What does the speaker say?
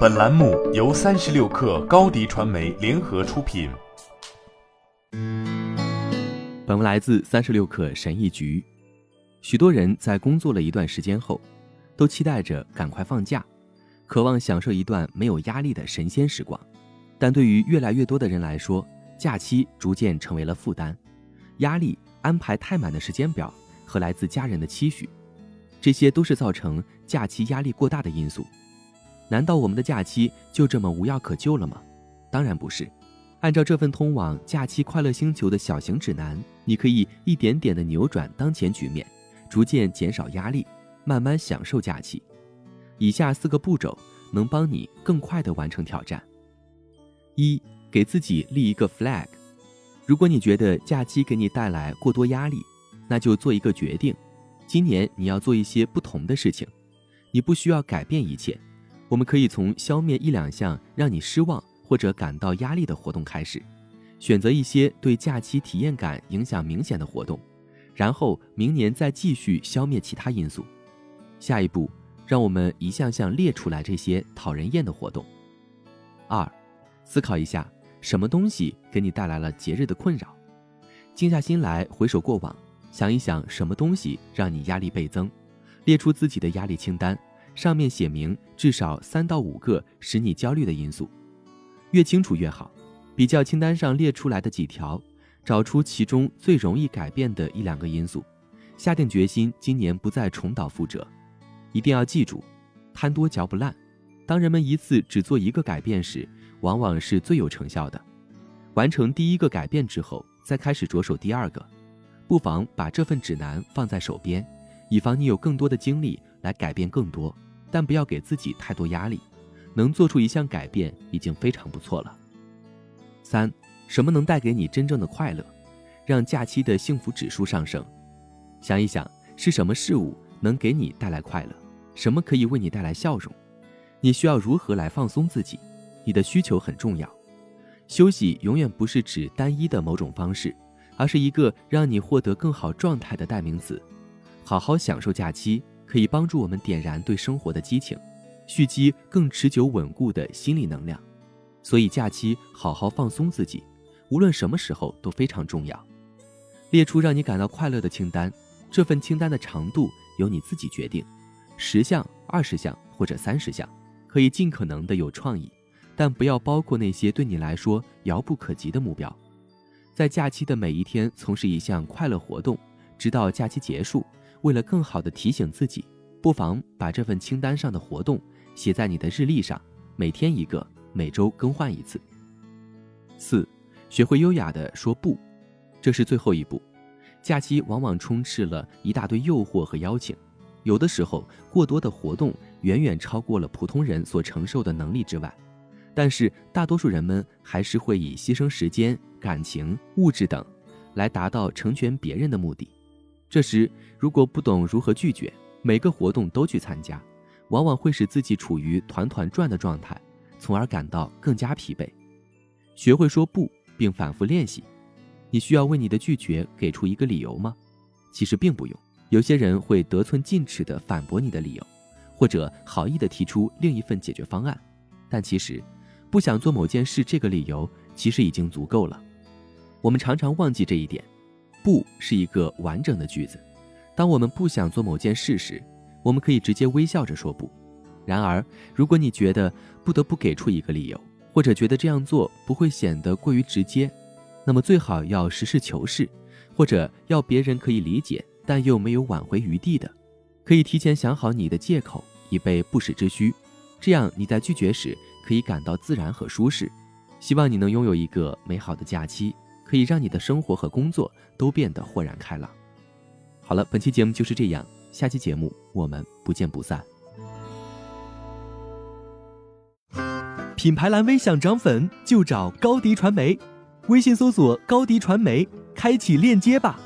本栏目由三十六氪高低传媒联合出品。本文来自三十六氪神译局。许多人在工作了一段时间后，都期待着赶快放假，渴望享受一段没有压力的神仙时光。但对于越来越多的人来说，假期逐渐成为了负担，压力、安排太满的时间表和来自家人的期许。这些都是造成假期压力过大的因素。难道我们的假期就这么无药可救了吗？当然不是。按照这份通往假期快乐星球的小型指南，你可以一点点的扭转当前局面，逐渐减少压力，慢慢享受假期。以下四个步骤能帮你更快的完成挑战：一、给自己立一个 flag。如果你觉得假期给你带来过多压力，那就做一个决定。今年你要做一些不同的事情，你不需要改变一切。我们可以从消灭一两项让你失望或者感到压力的活动开始，选择一些对假期体验感影响明显的活动，然后明年再继续消灭其他因素。下一步，让我们一项项列出来这些讨人厌的活动。二，思考一下什么东西给你带来了节日的困扰，静下心来回首过往。想一想，什么东西让你压力倍增？列出自己的压力清单，上面写明至少三到五个使你焦虑的因素，越清楚越好。比较清单上列出来的几条，找出其中最容易改变的一两个因素，下定决心今年不再重蹈覆辙。一定要记住，贪多嚼不烂。当人们一次只做一个改变时，往往是最有成效的。完成第一个改变之后，再开始着手第二个。不妨把这份指南放在手边，以防你有更多的精力来改变更多，但不要给自己太多压力。能做出一项改变已经非常不错了。三，什么能带给你真正的快乐，让假期的幸福指数上升？想一想，是什么事物能给你带来快乐？什么可以为你带来笑容？你需要如何来放松自己？你的需求很重要。休息永远不是指单一的某种方式。而是一个让你获得更好状态的代名词。好好享受假期，可以帮助我们点燃对生活的激情，蓄积更持久稳固的心理能量。所以，假期好好放松自己，无论什么时候都非常重要。列出让你感到快乐的清单，这份清单的长度由你自己决定，十项、二十项或者三十项，可以尽可能的有创意，但不要包括那些对你来说遥不可及的目标。在假期的每一天从事一项快乐活动，直到假期结束。为了更好的提醒自己，不妨把这份清单上的活动写在你的日历上，每天一个，每周更换一次。四，学会优雅的说不，这是最后一步。假期往往充斥了一大堆诱惑和邀请，有的时候过多的活动远远超过了普通人所承受的能力之外。但是大多数人们还是会以牺牲时间、感情、物质等，来达到成全别人的目的。这时如果不懂如何拒绝，每个活动都去参加，往往会使自己处于团团转的状态，从而感到更加疲惫。学会说不，并反复练习。你需要为你的拒绝给出一个理由吗？其实并不用。有些人会得寸进尺地反驳你的理由，或者好意地提出另一份解决方案，但其实。不想做某件事，这个理由其实已经足够了。我们常常忘记这一点。不是一个完整的句子。当我们不想做某件事时，我们可以直接微笑着说不。然而，如果你觉得不得不给出一个理由，或者觉得这样做不会显得过于直接，那么最好要实事求是，或者要别人可以理解但又没有挽回余地的。可以提前想好你的借口，以备不时之需。这样你在拒绝时。可以感到自然和舒适，希望你能拥有一个美好的假期，可以让你的生活和工作都变得豁然开朗。好了，本期节目就是这样，下期节目我们不见不散。品牌蓝 V 想涨粉就找高迪传媒，微信搜索高迪传媒，开启链接吧。